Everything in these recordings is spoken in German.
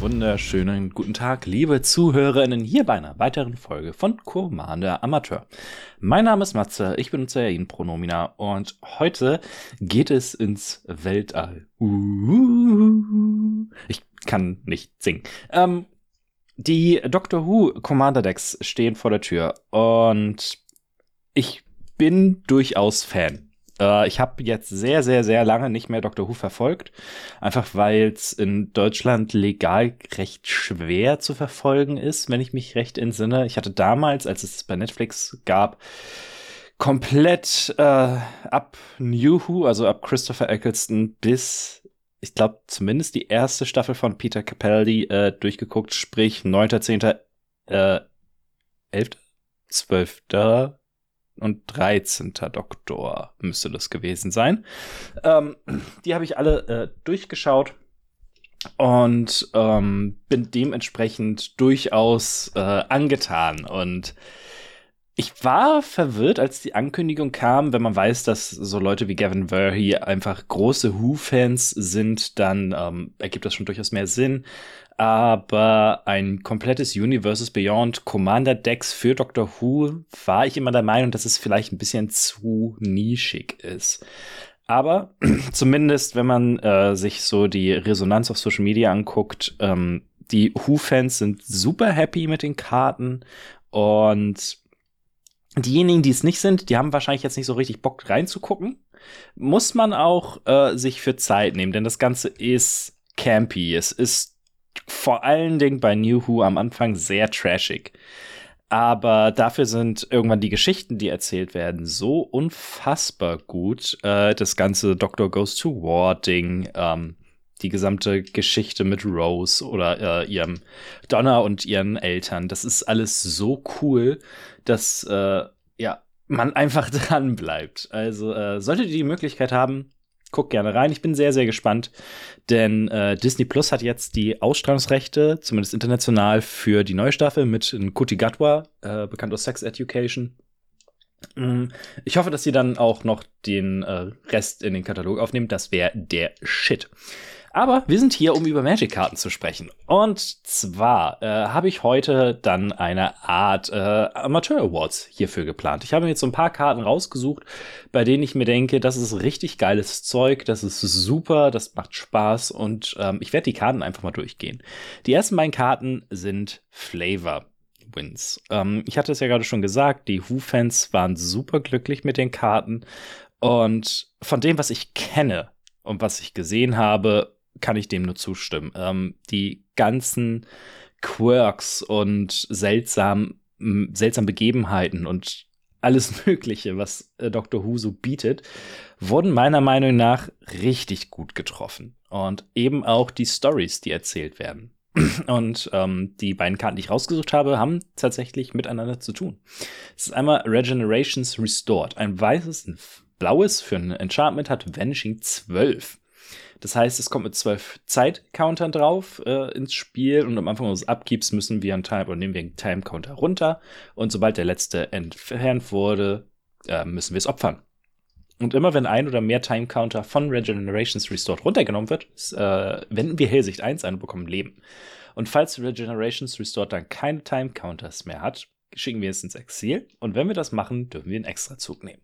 wunderschönen guten Tag, liebe Zuhörerinnen, hier bei einer weiteren Folge von Commander Amateur. Mein Name ist Matze, ich benutze ihn Pronomina und heute geht es ins Weltall. Ich kann nicht singen. Ähm, die Doctor Who Commander Decks stehen vor der Tür und ich bin durchaus Fan. Äh, ich habe jetzt sehr, sehr, sehr lange nicht mehr Doctor Who verfolgt. Einfach weil es in Deutschland legal recht schwer zu verfolgen ist, wenn ich mich recht entsinne. Ich hatte damals, als es bei Netflix gab, komplett äh, ab New Who, also ab Christopher Eccleston bis, ich glaube, zumindest die erste Staffel von Peter Capaldi äh, durchgeguckt, sprich 9.10., äh, 11., 12., und 13. Doktor müsste das gewesen sein. Ähm, die habe ich alle äh, durchgeschaut und ähm, bin dementsprechend durchaus äh, angetan. Und ich war verwirrt, als die Ankündigung kam, wenn man weiß, dass so Leute wie Gavin Verhey einfach große Who-Fans sind, dann ähm, ergibt das schon durchaus mehr Sinn aber ein komplettes Universes Beyond Commander Decks für Doctor Who war ich immer der Meinung, dass es vielleicht ein bisschen zu nischig ist. Aber zumindest, wenn man äh, sich so die Resonanz auf Social Media anguckt, ähm, die Who-Fans sind super happy mit den Karten und diejenigen, die es nicht sind, die haben wahrscheinlich jetzt nicht so richtig Bock reinzugucken. Muss man auch äh, sich für Zeit nehmen, denn das Ganze ist campy. Es ist vor allen Dingen bei New Who am Anfang sehr trashig. Aber dafür sind irgendwann die Geschichten, die erzählt werden, so unfassbar gut. Äh, das ganze Doctor Goes to War Ding, ähm, die gesamte Geschichte mit Rose oder äh, ihrem Donna und ihren Eltern, das ist alles so cool, dass äh, ja man einfach dran bleibt. Also äh, solltet ihr die Möglichkeit haben, guck gerne rein. Ich bin sehr, sehr gespannt, denn äh, Disney Plus hat jetzt die Ausstrahlungsrechte, zumindest international, für die neue Staffel mit Kuti Gatwa, äh, bekannt aus Sex Education. Mm, ich hoffe, dass sie dann auch noch den äh, Rest in den Katalog aufnehmen. Das wäre der Shit. Aber wir sind hier, um über Magic-Karten zu sprechen. Und zwar äh, habe ich heute dann eine Art äh, Amateur-Awards hierfür geplant. Ich habe mir jetzt so ein paar Karten rausgesucht, bei denen ich mir denke, das ist richtig geiles Zeug, das ist super, das macht Spaß und ähm, ich werde die Karten einfach mal durchgehen. Die ersten beiden Karten sind Flavor. Wins. Ähm, ich hatte es ja gerade schon gesagt, die Who-Fans waren super glücklich mit den Karten. Und von dem, was ich kenne und was ich gesehen habe, kann ich dem nur zustimmen. Ähm, die ganzen Quirks und seltsam, seltsam Begebenheiten und alles Mögliche, was äh, Dr. Who so bietet, wurden meiner Meinung nach richtig gut getroffen. Und eben auch die Stories, die erzählt werden. Und ähm, die beiden Karten, die ich rausgesucht habe, haben tatsächlich miteinander zu tun. Es ist einmal Regenerations Restored. Ein weißes, ein blaues für ein Enchantment hat Vanishing 12. Das heißt, es kommt mit zwölf Zeit-Countern drauf äh, ins Spiel und am Anfang unseres Upkeeps müssen wir einen Time oder nehmen wir einen Time-Counter runter und sobald der letzte entfernt wurde, äh, müssen wir es opfern. Und immer wenn ein oder mehr Time-Counter von Regenerations Restored runtergenommen wird, äh, wenden wir Hellsicht 1 ein und bekommen Leben. Und falls Regenerations Restored dann keine Time-Counters mehr hat, schicken wir es ins Exil. Und wenn wir das machen, dürfen wir einen Extrazug nehmen.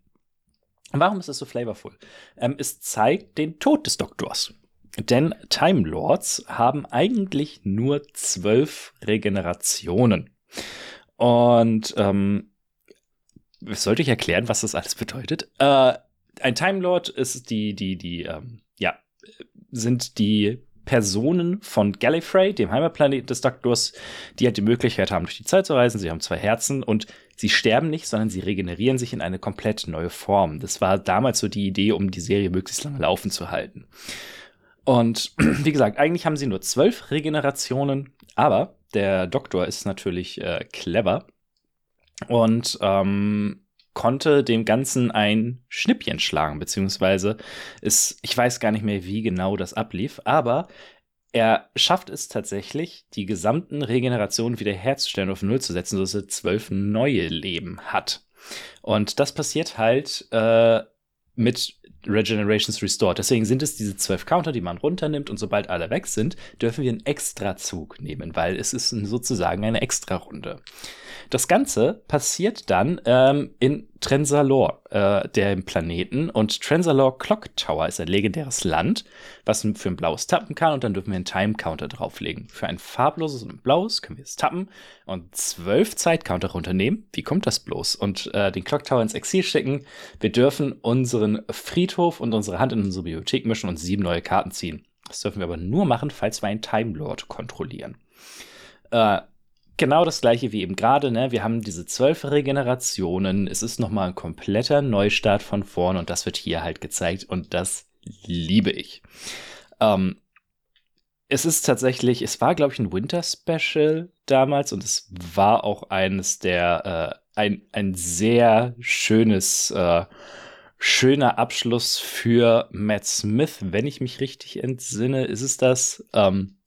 Warum ist es so flavorful? Ähm, es zeigt den Tod des Doktors. Denn Time Lords haben eigentlich nur zwölf Regenerationen. Und ähm, sollte ich erklären, was das alles bedeutet? Äh, ein Time Lord ist die, die, die, ähm, ja, sind die Personen von Gallifrey, dem Heimatplanet des Doktors, die halt die Möglichkeit haben, durch die Zeit zu reisen. Sie haben zwei Herzen und sie sterben nicht, sondern sie regenerieren sich in eine komplett neue Form. Das war damals so die Idee, um die Serie möglichst lange laufen zu halten. Und wie gesagt, eigentlich haben sie nur zwölf Regenerationen, Aber der Doktor ist natürlich äh, clever und ähm, konnte dem Ganzen ein Schnippchen schlagen, beziehungsweise ist, ich weiß gar nicht mehr, wie genau das ablief, aber er schafft es tatsächlich, die gesamten Regenerationen wiederherzustellen, auf Null zu setzen, sodass er zwölf neue Leben hat. Und das passiert halt äh, mit Regenerations Restored. Deswegen sind es diese zwölf Counter, die man runternimmt und sobald alle weg sind, dürfen wir einen Extrazug nehmen, weil es ist sozusagen eine Extra-Runde. Das Ganze passiert dann ähm, in Transalore, äh, dem Planeten. Und Transalore Clock Tower ist ein legendäres Land, was für ein blaues tappen kann. Und dann dürfen wir einen Time Counter drauflegen. Für ein farbloses und ein blaues können wir es tappen und zwölf Zeitcounter runternehmen. Wie kommt das bloß? Und äh, den Clock Tower ins Exil stecken. Wir dürfen unseren Friedhof und unsere Hand in unsere Bibliothek mischen und sieben neue Karten ziehen. Das dürfen wir aber nur machen, falls wir einen Time Lord kontrollieren. Äh, genau das gleiche wie eben gerade, ne? Wir haben diese zwölf Regenerationen. Es ist nochmal ein kompletter Neustart von vorn und das wird hier halt gezeigt und das liebe ich. Ähm, es ist tatsächlich, es war, glaube ich, ein Winter Special damals und es war auch eines der, äh, ein, ein sehr schönes, äh, schöner Abschluss für Matt Smith, wenn ich mich richtig entsinne, ist es das. Ähm,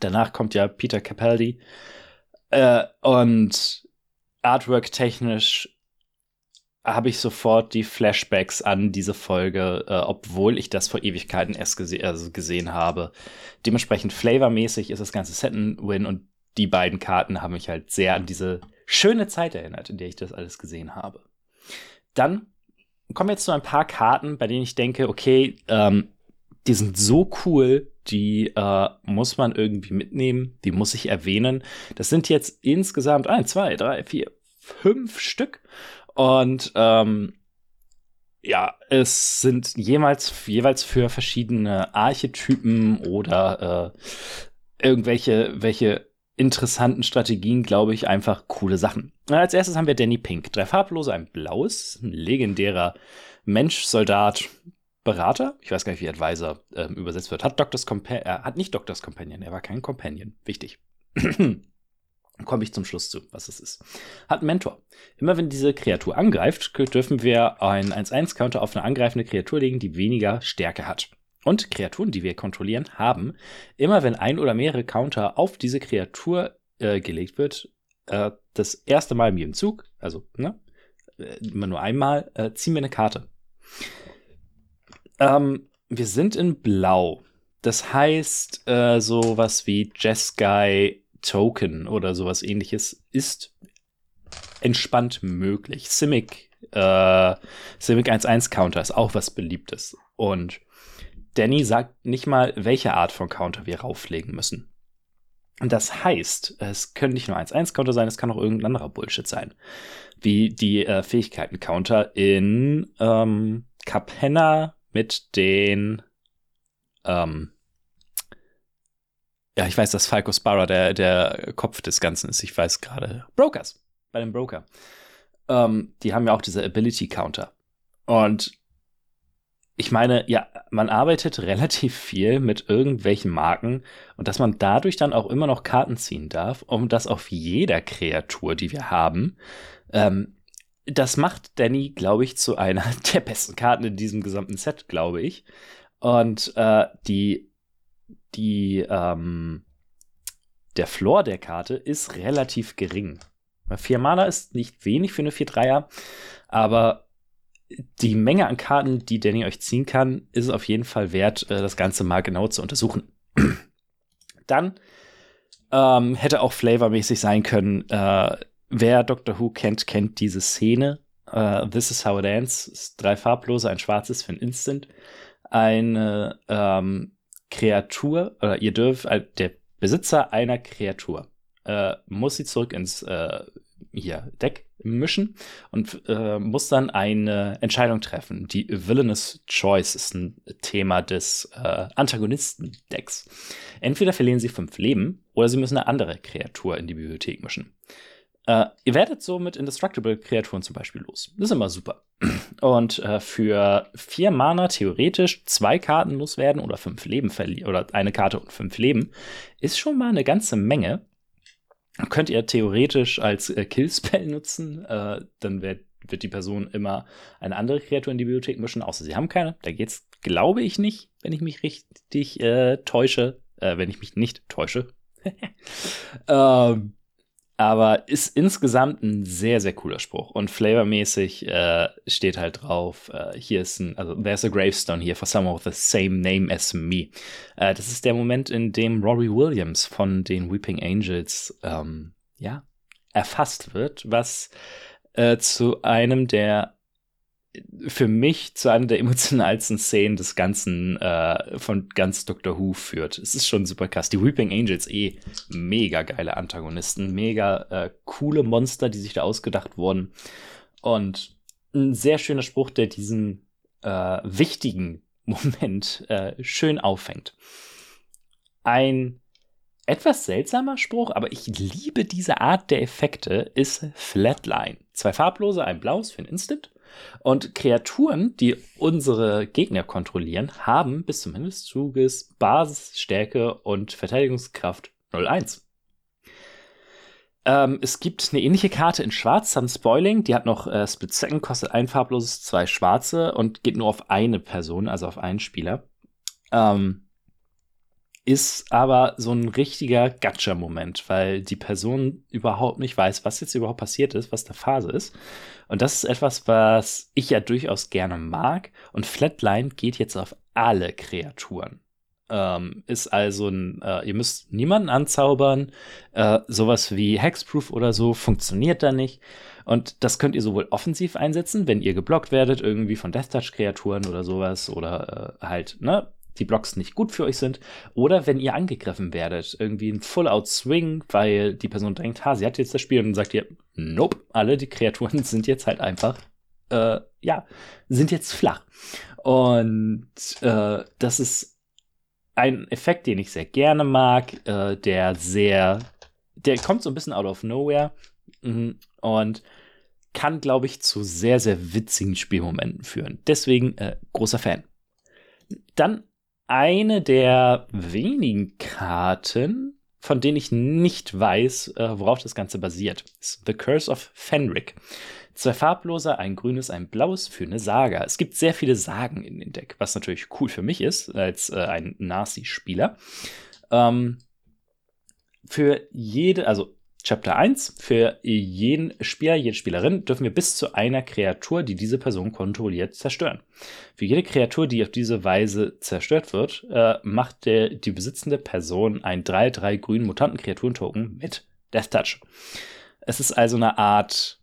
danach kommt ja Peter Capaldi äh, und Artwork-technisch habe ich sofort die Flashbacks an diese Folge, äh, obwohl ich das vor Ewigkeiten erst gese also gesehen habe. Dementsprechend flavormäßig ist das ganze Set ein Win und die beiden Karten haben mich halt sehr an diese schöne Zeit erinnert, in der ich das alles gesehen habe. Dann kommen wir jetzt zu ein paar Karten, bei denen ich denke, okay, ähm, die sind so cool, die äh, muss man irgendwie mitnehmen, die muss ich erwähnen. Das sind jetzt insgesamt ein, zwei, drei, vier, fünf Stück. Und ähm, ja, es sind jemals, jeweils für verschiedene Archetypen oder äh, irgendwelche welche interessanten Strategien, glaube ich, einfach coole Sachen. Als erstes haben wir Danny Pink. Drei farblose, ein blaues, ein legendärer Mensch, Soldat, Berater, ich weiß gar nicht, wie Advisor äh, übersetzt wird, hat Doctors Companion, er hat nicht Doctors Companion, er war kein Companion. Wichtig. Komme ich zum Schluss zu, was es ist. Hat einen Mentor. Immer wenn diese Kreatur angreift, dürfen wir einen 1-1-Counter auf eine angreifende Kreatur legen, die weniger Stärke hat. Und Kreaturen, die wir kontrollieren, haben, immer wenn ein oder mehrere Counter auf diese Kreatur äh, gelegt wird, äh, das erste Mal in jedem Zug, also ne, äh, immer nur einmal, äh, ziehen wir eine Karte. Ähm, wir sind in Blau. Das heißt, äh, sowas wie Jeskai Token oder sowas ähnliches ist entspannt möglich. Simic, äh, Simic 1.1 Counter ist auch was Beliebtes. Und Danny sagt nicht mal, welche Art von Counter wir rauflegen müssen. Und das heißt, es können nicht nur 1-1-Counter sein, es kann auch irgendein anderer Bullshit sein. Wie die äh, Fähigkeiten-Counter in ähm, Capenna mit den, ähm, ja, ich weiß, dass Falco Sparra der, der Kopf des Ganzen ist. Ich weiß gerade. Brokers. Bei dem Broker. Ähm, die haben ja auch diese Ability Counter. Und ich meine, ja, man arbeitet relativ viel mit irgendwelchen Marken und dass man dadurch dann auch immer noch Karten ziehen darf, um das auf jeder Kreatur, die wir haben, ähm, das macht Danny, glaube ich, zu einer der besten Karten in diesem gesamten Set, glaube ich. Und äh, die, die, ähm, der Floor der Karte ist relativ gering. Vier Mana ist nicht wenig für eine 4-3er, aber die Menge an Karten, die Danny euch ziehen kann, ist auf jeden Fall wert, äh, das Ganze mal genau zu untersuchen. Dann ähm, hätte auch flavormäßig sein können, äh, Wer Doctor Who kennt, kennt diese Szene. Uh, This is how it ends. Drei farblose, ein schwarzes für ein Instant. Eine ähm, Kreatur, oder ihr dürft, äh, der Besitzer einer Kreatur äh, muss sie zurück ins äh, hier Deck mischen und äh, muss dann eine Entscheidung treffen. Die Villainous Choice ist ein Thema des äh, Antagonisten-Decks. Entweder verlieren sie fünf Leben oder sie müssen eine andere Kreatur in die Bibliothek mischen. Äh, ihr werdet so mit Indestructible Kreaturen zum Beispiel los. Das ist immer super. Und äh, für vier Mana theoretisch zwei Karten loswerden oder fünf Leben verlieren oder eine Karte und fünf Leben ist schon mal eine ganze Menge. Könnt ihr theoretisch als äh, Killspell nutzen, äh, dann wird, wird die Person immer eine andere Kreatur in die Bibliothek mischen, außer sie haben keine. Da geht's, glaube ich, nicht, wenn ich mich richtig äh, täusche. Äh, wenn ich mich nicht täusche. ähm, aber ist insgesamt ein sehr, sehr cooler Spruch. Und flavormäßig äh, steht halt drauf, äh, hier ist ein, also there's a gravestone here for someone with the same name as me. Äh, das ist der Moment, in dem Rory Williams von den Weeping Angels, ähm, ja, erfasst wird, was äh, zu einem der für mich zu einer der emotionalsten Szenen des ganzen äh, von ganz Doctor Who führt. Es ist schon super krass. Die Weeping Angels eh mega geile Antagonisten, mega äh, coole Monster, die sich da ausgedacht wurden und ein sehr schöner Spruch, der diesen äh, wichtigen Moment äh, schön auffängt. Ein etwas seltsamer Spruch, aber ich liebe diese Art der Effekte, ist Flatline. Zwei farblose, ein blaues für ein Instant und Kreaturen, die unsere Gegner kontrollieren, haben bis zum Ende des Zuges Basisstärke und Verteidigungskraft 0,1. Ähm, es gibt eine ähnliche Karte in Schwarz, Sun Spoiling. Die hat noch äh, Split Second, kostet ein farbloses, zwei schwarze und geht nur auf eine Person, also auf einen Spieler. Ähm, ist aber so ein richtiger Gacha-Moment, weil die Person überhaupt nicht weiß, was jetzt überhaupt passiert ist, was der Phase ist. Und das ist etwas, was ich ja durchaus gerne mag. Und Flatline geht jetzt auf alle Kreaturen. Ähm, ist also ein, äh, ihr müsst niemanden anzaubern. Äh, sowas wie Hexproof oder so funktioniert da nicht. Und das könnt ihr sowohl offensiv einsetzen, wenn ihr geblockt werdet, irgendwie von Death Touch Kreaturen oder sowas, oder äh, halt, ne, die Blocks nicht gut für euch sind. Oder wenn ihr angegriffen werdet, irgendwie ein Full-Out-Swing, weil die Person denkt, ha, sie hat jetzt das Spiel und dann sagt ihr, nope, alle die Kreaturen sind jetzt halt einfach, äh, ja, sind jetzt flach. Und äh, das ist ein Effekt, den ich sehr gerne mag, äh, der sehr, der kommt so ein bisschen out of nowhere mhm, und kann, glaube ich, zu sehr, sehr witzigen Spielmomenten führen. Deswegen äh, großer Fan. Dann eine der wenigen Karten, von denen ich nicht weiß, äh, worauf das Ganze basiert. Ist The Curse of Fenric. Zwei farblose, ein grünes, ein blaues für eine Saga. Es gibt sehr viele Sagen in dem Deck, was natürlich cool für mich ist, als äh, ein Nazi-Spieler. Ähm, für jede, also Chapter 1. Für jeden Spieler, jede Spielerin dürfen wir bis zu einer Kreatur, die diese Person kontrolliert, zerstören. Für jede Kreatur, die auf diese Weise zerstört wird, äh, macht der, die besitzende Person ein 3-3 grünen Mutantenkreaturen-Token mit Death Touch. Es ist also eine Art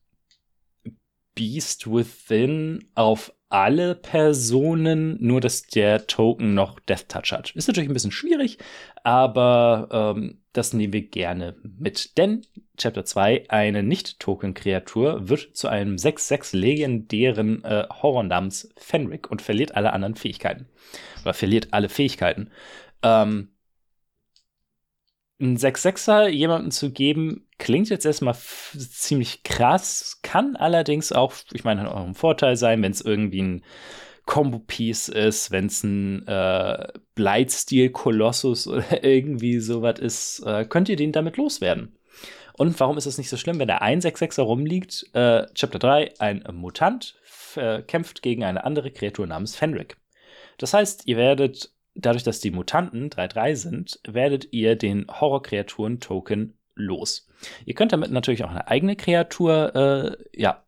Beast Within auf alle Personen, nur dass der Token noch Death Touch hat. Ist natürlich ein bisschen schwierig, aber ähm, das nehmen wir gerne mit. Denn Chapter 2, eine Nicht-Token-Kreatur, wird zu einem 6-6 legendären äh, Horror namens Fenric und verliert alle anderen Fähigkeiten. Oder verliert alle Fähigkeiten. Ähm, ein 6-6er jemandem zu geben, klingt jetzt erstmal ziemlich krass, kann allerdings auch, ich meine, auch ein Vorteil sein, wenn es irgendwie ein Combo-Piece ist, wenn es ein äh, Blightstil-Kolossus oder irgendwie sowas ist, äh, könnt ihr den damit loswerden. Und warum ist es nicht so schlimm, wenn der 166er rumliegt? Äh, Chapter 3, ein Mutant äh, kämpft gegen eine andere Kreatur namens Fenric. Das heißt, ihr werdet, dadurch, dass die Mutanten 3-3 sind, werdet ihr den Horror-Kreaturen-Token los. Ihr könnt damit natürlich auch eine eigene Kreatur äh, ja,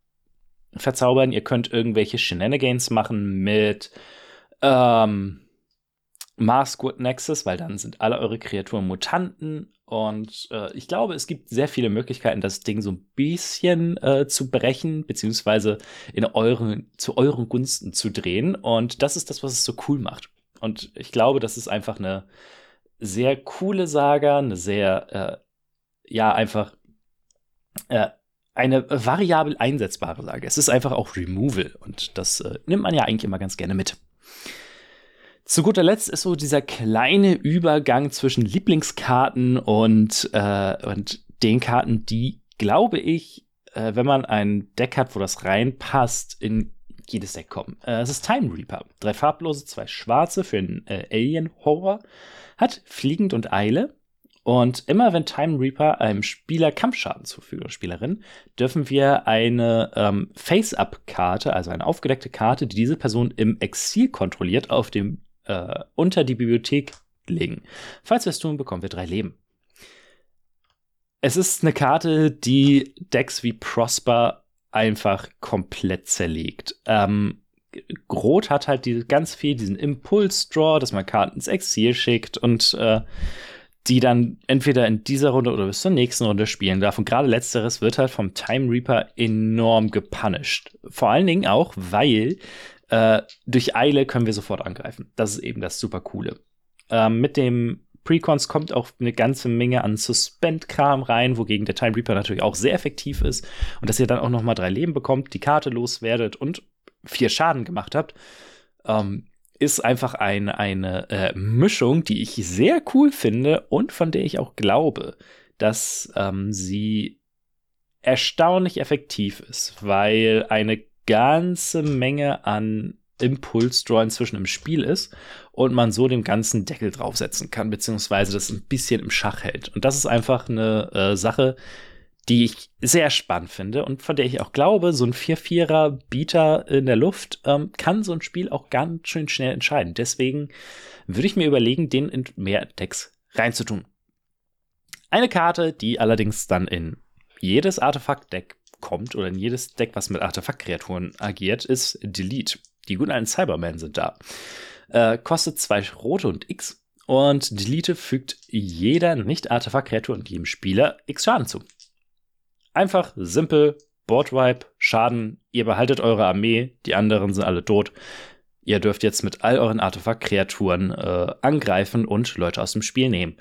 verzaubern. Ihr könnt irgendwelche Shenanigans machen mit ähm, Maskwood Nexus, weil dann sind alle eure Kreaturen Mutanten. Und äh, ich glaube, es gibt sehr viele Möglichkeiten, das Ding so ein bisschen äh, zu brechen, beziehungsweise in euren, zu euren Gunsten zu drehen. Und das ist das, was es so cool macht. Und ich glaube, das ist einfach eine sehr coole Saga, eine sehr, äh, ja, einfach äh, eine variabel einsetzbare Sage. Es ist einfach auch Removal und das äh, nimmt man ja eigentlich immer ganz gerne mit. Zu guter Letzt ist so dieser kleine Übergang zwischen Lieblingskarten und, äh, und den Karten, die glaube ich, äh, wenn man ein Deck hat, wo das reinpasst, in jedes Deck kommen. Äh, es ist Time Reaper. Drei farblose, zwei schwarze für einen äh, Alien-Horror. Hat fliegend und Eile. Und immer wenn Time Reaper einem Spieler Kampfschaden zufügt oder Spielerin, dürfen wir eine ähm, Face-Up-Karte, also eine aufgedeckte Karte, die diese Person im Exil kontrolliert, auf dem äh, unter die Bibliothek legen. Falls wir es tun, bekommen wir drei Leben. Es ist eine Karte, die Decks wie Prosper einfach komplett zerlegt. Ähm, Rot hat halt diese, ganz viel diesen Impuls-Draw, dass man Karten ins Exil schickt und äh, die dann entweder in dieser Runde oder bis zur nächsten Runde spielen darf. Und gerade letzteres wird halt vom Time Reaper enorm gepunished. Vor allen Dingen auch, weil äh, durch Eile können wir sofort angreifen. Das ist eben das super coole. Ähm, mit dem Precons kommt auch eine ganze Menge an Suspend-Kram rein, wogegen der Time Reaper natürlich auch sehr effektiv ist. Und dass ihr dann auch noch mal drei Leben bekommt, die Karte loswerdet und vier Schaden gemacht habt, ähm, ist einfach ein, eine äh, Mischung, die ich sehr cool finde und von der ich auch glaube, dass ähm, sie erstaunlich effektiv ist, weil eine ganze Menge an Impulsdraw inzwischen im Spiel ist und man so den ganzen Deckel draufsetzen kann, beziehungsweise das ein bisschen im Schach hält. Und das ist einfach eine äh, Sache, die ich sehr spannend finde und von der ich auch glaube, so ein 4-4er Bieter in der Luft ähm, kann so ein Spiel auch ganz schön schnell entscheiden. Deswegen würde ich mir überlegen, den in mehr Decks reinzutun. Eine Karte, die allerdings dann in jedes Artefakt-Deck kommt oder in jedes Deck, was mit Artefakt-Kreaturen agiert, ist Delete. Die guten alten Cybermen sind da. Äh, kostet zwei rote und X. Und Delete fügt jeder Nicht-Artefakt-Kreatur und jedem Spieler X Schaden zu. Einfach, simpel, Boardwipe, Schaden, ihr behaltet eure Armee, die anderen sind alle tot. Ihr dürft jetzt mit all euren Artefakt-Kreaturen äh, angreifen und Leute aus dem Spiel nehmen.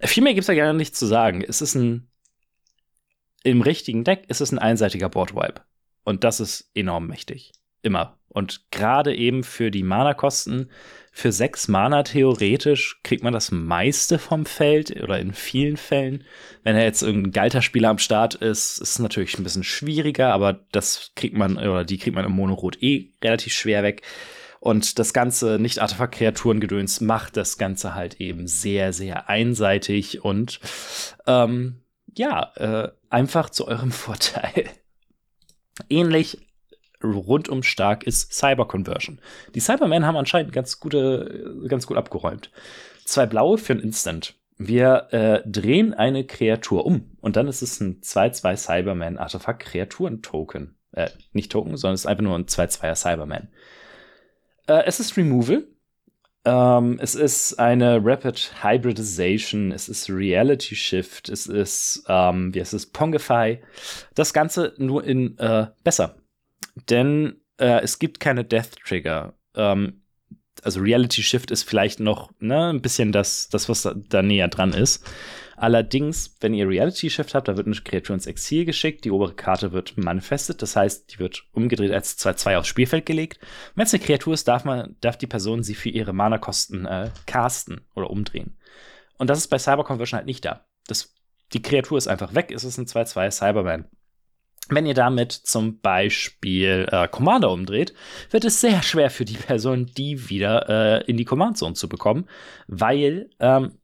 Viel mehr gibt's da gar nicht zu sagen. Es ist ein im richtigen Deck ist es ein einseitiger Boardwipe. Und das ist enorm mächtig. Immer. Und gerade eben für die Mana-Kosten, für sechs Mana theoretisch kriegt man das meiste vom Feld oder in vielen Fällen. Wenn er jetzt irgendein Galter-Spieler am Start ist, ist es natürlich ein bisschen schwieriger, aber das kriegt man, oder die kriegt man im Monorot eh relativ schwer weg. Und das ganze Nicht-Artefakt-Kreaturen-Gedöns macht das Ganze halt eben sehr, sehr einseitig und ähm, ja, äh, einfach zu eurem Vorteil. Ähnlich rundum stark ist Cyber Conversion. Die Cybermen haben anscheinend ganz gute, ganz gut abgeräumt. Zwei blaue für ein Instant. Wir äh, drehen eine Kreatur um und dann ist es ein 2-2 Cyberman Artefakt Kreaturen Token. Äh, nicht Token, sondern es ist einfach nur ein 2-2er Cyberman. Äh, es ist Removal. Ähm, es ist eine Rapid Hybridization, es ist Reality Shift, es ist, ähm, wie heißt es, Pongify. Das Ganze nur in äh, besser. Denn äh, es gibt keine Death Trigger. Ähm, also Reality Shift ist vielleicht noch ne, ein bisschen das, das, was da, da näher dran ist. Allerdings, wenn ihr Reality Shift habt, da wird eine Kreatur ins Exil geschickt, die obere Karte wird manifestet, das heißt, die wird umgedreht als 2-2 aufs Spielfeld gelegt. Wenn es eine Kreatur ist, darf, man, darf die Person sie für ihre Mana-Kosten äh, casten oder umdrehen. Und das ist bei Cyber Conversion halt nicht da. Das, die Kreatur ist einfach weg, es ist ein 2-2 Cyberman. Wenn ihr damit zum Beispiel äh, Commander umdreht, wird es sehr schwer für die Person, die wieder äh, in die Command Zone zu bekommen, weil ähm,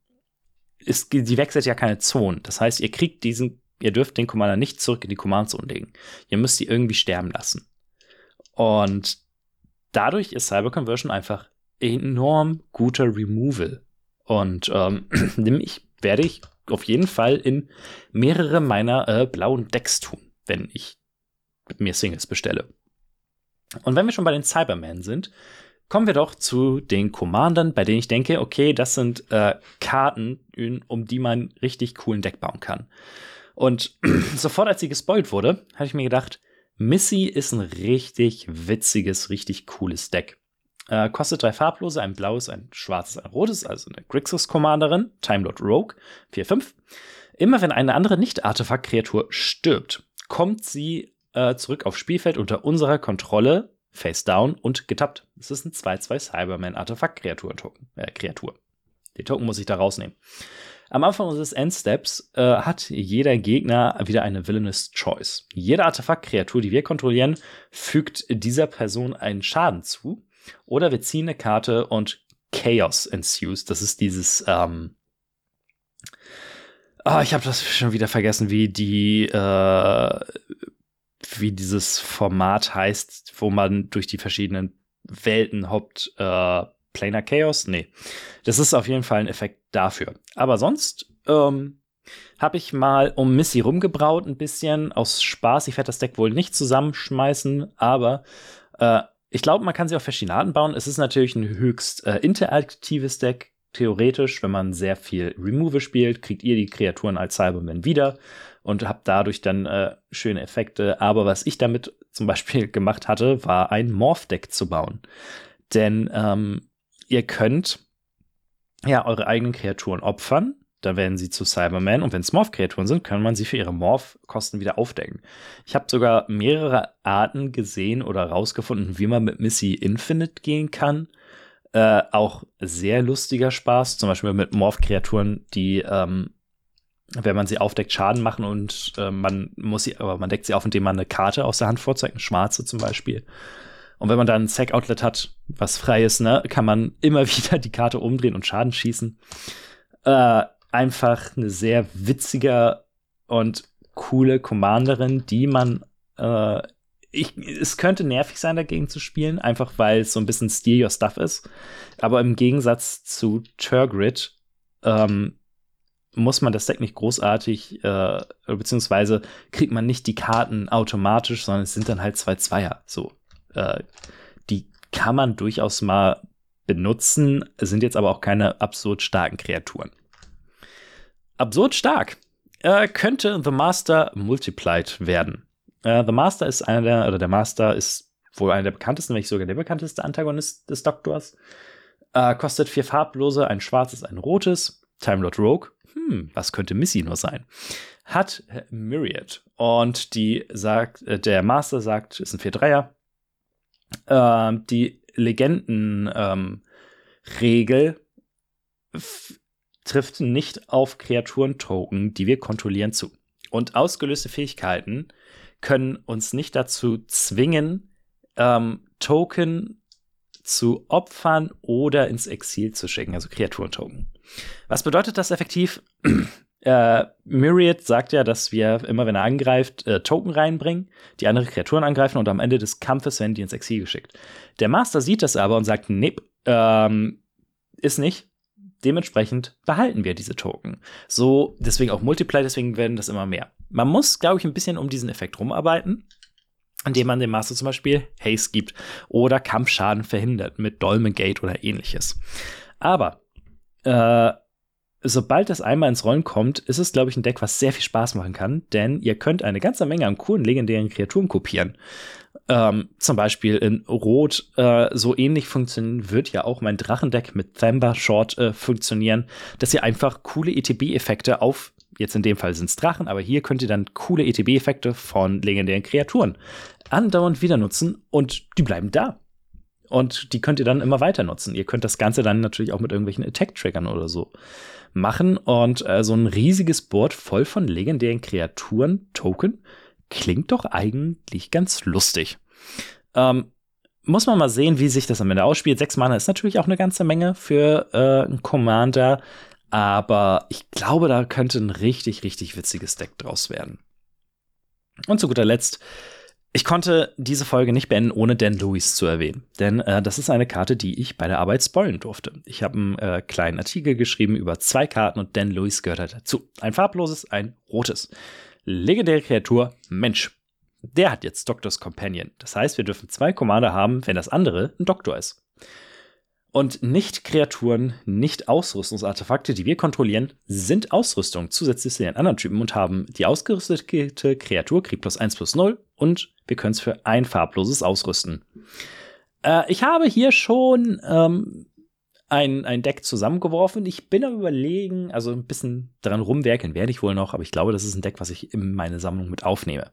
es, sie wechselt ja keine Zone. Das heißt, ihr kriegt diesen, ihr dürft den Commander nicht zurück in die Command Zone legen. Ihr müsst sie irgendwie sterben lassen. Und dadurch ist Cyber Conversion einfach enorm guter Removal. Und ähm, nämlich werde ich auf jeden Fall in mehrere meiner äh, blauen Decks tun, wenn ich mir Singles bestelle. Und wenn wir schon bei den Cybermen sind, Kommen wir doch zu den Commandern, bei denen ich denke, okay, das sind äh, Karten, um die man richtig coolen Deck bauen kann. Und sofort, als sie gespoilt wurde, habe ich mir gedacht, Missy ist ein richtig witziges, richtig cooles Deck. Äh, kostet drei farblose, ein blaues, ein schwarzes, ein rotes, also eine Grixis-Commanderin, Time Lord Rogue, 4-5. Immer wenn eine andere Nicht-Artefakt-Kreatur stirbt, kommt sie äh, zurück aufs Spielfeld unter unserer Kontrolle Face down und getappt. Es ist ein 2-2 Cyberman Artefakt Kreatur Token, äh, Kreatur. Den Token muss ich da rausnehmen. Am Anfang unseres Endsteps äh, hat jeder Gegner wieder eine Villainous Choice. Jede Artefaktkreatur, die wir kontrollieren, fügt dieser Person einen Schaden zu. Oder wir ziehen eine Karte und Chaos ensues. Das ist dieses, ähm, oh, ich habe das schon wieder vergessen, wie die, äh, wie dieses Format heißt, wo man durch die verschiedenen Welten hoppt. Äh, Planar Chaos? Nee. Das ist auf jeden Fall ein Effekt dafür. Aber sonst ähm, habe ich mal um Missy rumgebraut ein bisschen aus Spaß. Ich werde das Deck wohl nicht zusammenschmeißen, aber äh, ich glaube, man kann sie auf verschiedene Arten bauen. Es ist natürlich ein höchst äh, interaktives Deck. Theoretisch, wenn man sehr viel Remove spielt, kriegt ihr die Kreaturen als Cyberman wieder und habt dadurch dann äh, schöne Effekte. Aber was ich damit zum Beispiel gemacht hatte, war ein Morph-Deck zu bauen. Denn ähm, ihr könnt ja eure eigenen Kreaturen opfern, dann werden sie zu Cyberman und wenn es Morph-Kreaturen sind, kann man sie für ihre Morph-Kosten wieder aufdecken. Ich habe sogar mehrere Arten gesehen oder rausgefunden, wie man mit Missy Infinite gehen kann. Äh, auch sehr lustiger Spaß, zum Beispiel mit Morph-Kreaturen, die, ähm, wenn man sie aufdeckt, Schaden machen und äh, man muss sie, aber man deckt sie auf, indem man eine Karte aus der Hand vorzeigt, eine schwarze zum Beispiel. Und wenn man dann ein Sack-Outlet hat, was frei ist, ne, kann man immer wieder die Karte umdrehen und Schaden schießen. Äh, einfach eine sehr witzige und coole Commanderin, die man äh, ich, es könnte nervig sein, dagegen zu spielen, einfach weil es so ein bisschen Steal Your Stuff ist. Aber im Gegensatz zu Turgrid ähm, muss man das Deck nicht großartig, äh, beziehungsweise kriegt man nicht die Karten automatisch, sondern es sind dann halt zwei Zweier. So, äh, die kann man durchaus mal benutzen, sind jetzt aber auch keine absurd starken Kreaturen. Absurd stark äh, könnte The Master Multiplied werden. Äh, The Master ist einer der, oder der Master ist wohl einer der bekanntesten, wenn nicht sogar der bekannteste Antagonist des Doktors. Äh, kostet vier farblose, ein schwarzes, ein rotes. Time Lord Rogue. Hm, was könnte Missy nur sein? Hat Myriad. Und die sagt, äh, der Master sagt, ist ein 4-3er. Äh, die Legenden-Regel ähm, trifft nicht auf Kreaturen-Token, die wir kontrollieren, zu. Und ausgelöste Fähigkeiten können uns nicht dazu zwingen, ähm, Token zu opfern oder ins Exil zu schicken, also Kreaturentoken. Was bedeutet das effektiv? äh, Myriad sagt ja, dass wir immer, wenn er angreift, äh, Token reinbringen, die andere Kreaturen angreifen und am Ende des Kampfes werden die ins Exil geschickt. Der Master sieht das aber und sagt, nee, ähm, ist nicht. Dementsprechend behalten wir diese Token. So, deswegen auch Multiply, deswegen werden das immer mehr. Man muss, glaube ich, ein bisschen um diesen Effekt rumarbeiten, indem man dem Master zum Beispiel Haste gibt oder Kampfschaden verhindert mit Dolmen Gate oder ähnliches. Aber äh, sobald das einmal ins Rollen kommt, ist es, glaube ich, ein Deck, was sehr viel Spaß machen kann, denn ihr könnt eine ganze Menge an coolen legendären Kreaturen kopieren ähm, zum Beispiel in Rot äh, so ähnlich funktionieren, wird ja auch mein Drachendeck mit Thamba Short äh, funktionieren, dass ihr einfach coole ETB-Effekte auf, jetzt in dem Fall sind es Drachen, aber hier könnt ihr dann coole ETB-Effekte von legendären Kreaturen andauernd wieder nutzen und die bleiben da. Und die könnt ihr dann immer weiter nutzen. Ihr könnt das Ganze dann natürlich auch mit irgendwelchen Attack-Triggern oder so machen. Und äh, so ein riesiges Board voll von legendären Kreaturen, Token, klingt doch eigentlich ganz lustig. Ähm, muss man mal sehen, wie sich das am Ende ausspielt. Sechs Mana ist natürlich auch eine ganze Menge für äh, einen Commander, aber ich glaube, da könnte ein richtig, richtig witziges Deck draus werden. Und zu guter Letzt, ich konnte diese Folge nicht beenden, ohne Dan Lewis zu erwähnen. Denn äh, das ist eine Karte, die ich bei der Arbeit spoilen durfte. Ich habe einen äh, kleinen Artikel geschrieben über zwei Karten und Dan Lewis gehört halt dazu. Ein farbloses, ein rotes legendäre Kreatur Mensch. Der hat jetzt Doctors Companion. Das heißt, wir dürfen zwei Commander haben, wenn das andere ein Doktor ist. Und nicht Kreaturen, nicht Ausrüstungsartefakte, die wir kontrollieren, sind Ausrüstung zusätzlich zu den anderen Typen und haben die ausgerüstete Kreatur kriegt plus 1 plus 0 und wir können es für ein farbloses ausrüsten. Äh, ich habe hier schon ähm, ein, ein Deck zusammengeworfen. Ich bin am überlegen, also ein bisschen dran rumwerken werde ich wohl noch, aber ich glaube, das ist ein Deck, was ich in meine Sammlung mit aufnehme.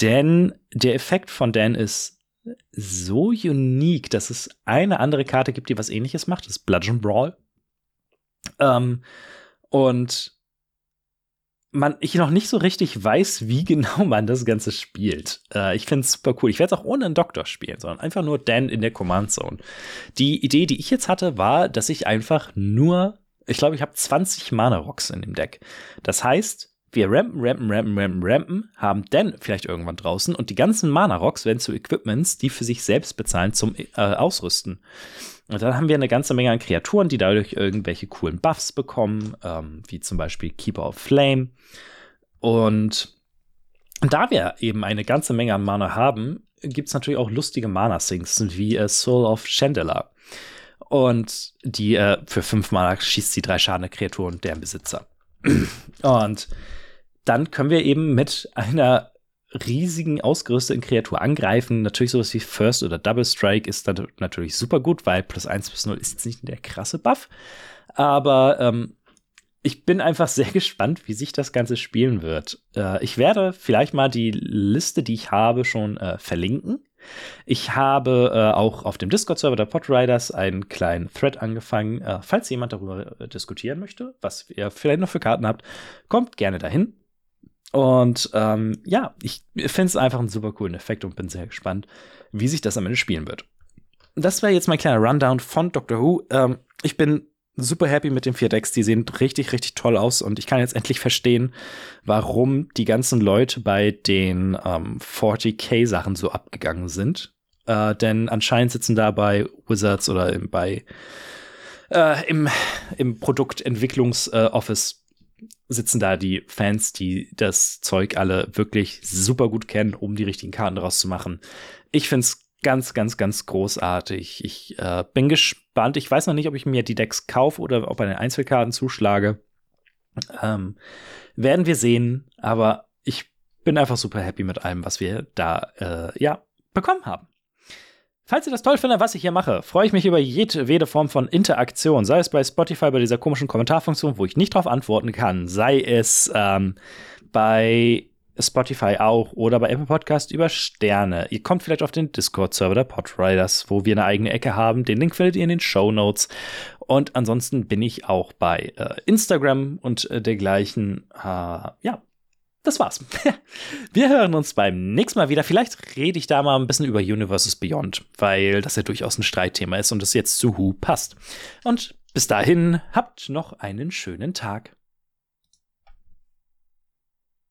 Denn der Effekt von Dan ist so unique, dass es eine andere Karte gibt, die was ähnliches macht. Das ist Bludgeon Brawl. Ähm, Und man, ich noch nicht so richtig weiß, wie genau man das Ganze spielt. Äh, ich finde es super cool. Ich werde es auch ohne einen Doktor spielen, sondern einfach nur Dan in der Command Zone. Die Idee, die ich jetzt hatte, war, dass ich einfach nur, ich glaube, ich habe 20 Mana-Rocks in dem Deck. Das heißt, wir rampen, rampen, rampen, rampen, rampen, haben Dan vielleicht irgendwann draußen und die ganzen Mana-Rocks werden zu Equipments, die für sich selbst bezahlen zum äh, Ausrüsten. Und dann haben wir eine ganze Menge an Kreaturen, die dadurch irgendwelche coolen Buffs bekommen, ähm, wie zum Beispiel Keeper of Flame. Und da wir eben eine ganze Menge an Mana haben, gibt es natürlich auch lustige Mana-Sinks, wie äh, Soul of Chandela. Und die äh, für fünf Mana schießt sie drei Schaden der Kreatur und deren Besitzer. und dann können wir eben mit einer riesigen, ausgerüsteten Kreatur angreifen. Natürlich sowas wie First oder Double Strike ist dann natürlich super gut, weil plus 1 bis 0 ist jetzt nicht der krasse Buff. Aber ähm, ich bin einfach sehr gespannt, wie sich das Ganze spielen wird. Äh, ich werde vielleicht mal die Liste, die ich habe, schon äh, verlinken. Ich habe äh, auch auf dem Discord-Server der Podriders einen kleinen Thread angefangen. Äh, falls jemand darüber äh, diskutieren möchte, was ihr vielleicht noch für Karten habt, kommt gerne dahin. Und ähm, ja, ich finde es einfach einen super coolen Effekt und bin sehr gespannt, wie sich das am Ende spielen wird. Das wäre jetzt mein kleiner Rundown von Doctor Who. Ähm, ich bin super happy mit den vier Decks. Die sehen richtig, richtig toll aus und ich kann jetzt endlich verstehen, warum die ganzen Leute bei den ähm, 40k-Sachen so abgegangen sind. Äh, denn anscheinend sitzen da bei Wizards oder bei äh, im, im Produktentwicklungsoffice sitzen da die Fans, die das Zeug alle wirklich super gut kennen, um die richtigen Karten daraus zu machen. Ich finde es ganz, ganz, ganz großartig. Ich äh, bin gespannt. Ich weiß noch nicht, ob ich mir die Decks kaufe oder ob bei den Einzelkarten zuschlage. Ähm, werden wir sehen. Aber ich bin einfach super happy mit allem, was wir da äh, ja bekommen haben. Falls ihr das toll findet, was ich hier mache, freue ich mich über jedwede Form von Interaktion. Sei es bei Spotify bei dieser komischen Kommentarfunktion, wo ich nicht drauf antworten kann. Sei es ähm, bei Spotify auch oder bei Apple Podcast über Sterne. Ihr kommt vielleicht auf den Discord-Server der Podriders, wo wir eine eigene Ecke haben. Den Link findet ihr in den Show Notes. Und ansonsten bin ich auch bei äh, Instagram und äh, dergleichen. Äh, ja, das war's. Wir hören uns beim nächsten Mal wieder. Vielleicht rede ich da mal ein bisschen über Universes Beyond, weil das ja durchaus ein Streitthema ist und es jetzt zu Who passt. Und bis dahin, habt noch einen schönen Tag.